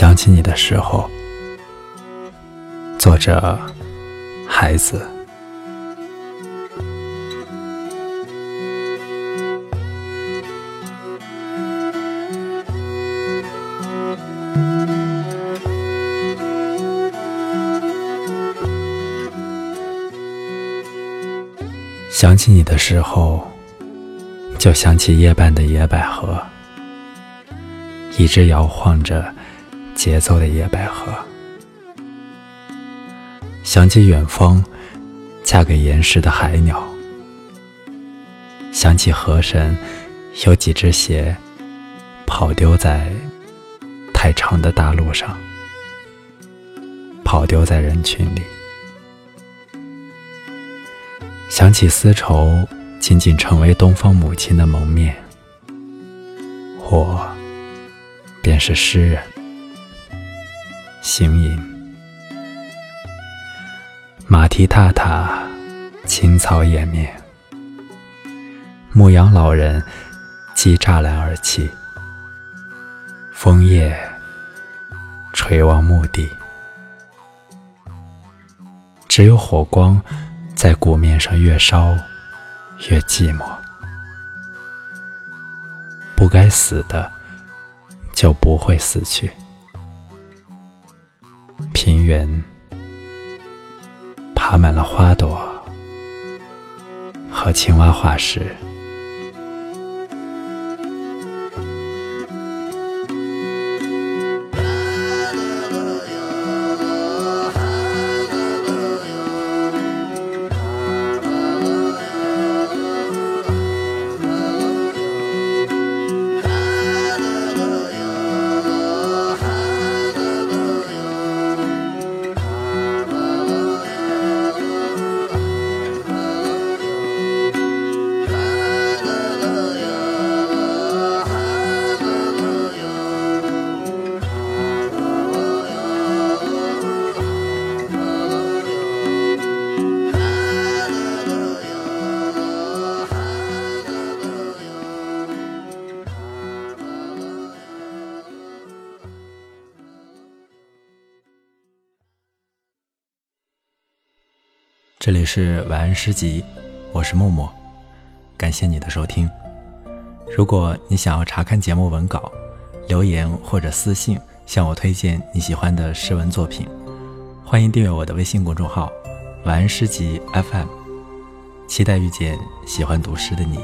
想起你的时候，作者孩子。想起你的时候，就想起夜半的野百合，一直摇晃着节奏的野百合。想起远方嫁给岩石的海鸟，想起河神有几只鞋跑丢在太长的大路上，跑丢在人群里。想起丝绸仅仅成为东方母亲的蒙面，我便是诗人。行吟，马蹄踏踏，青草掩面，牧羊老人系栅栏而泣，枫叶垂望墓地，只有火光。在鼓面上越烧越寂寞，不该死的就不会死去。园爬满了花朵和青蛙化石。这里是晚安诗集，我是默默，感谢你的收听。如果你想要查看节目文稿，留言或者私信向我推荐你喜欢的诗文作品，欢迎订阅我的微信公众号“晚安诗集 FM”，期待遇见喜欢读诗的你。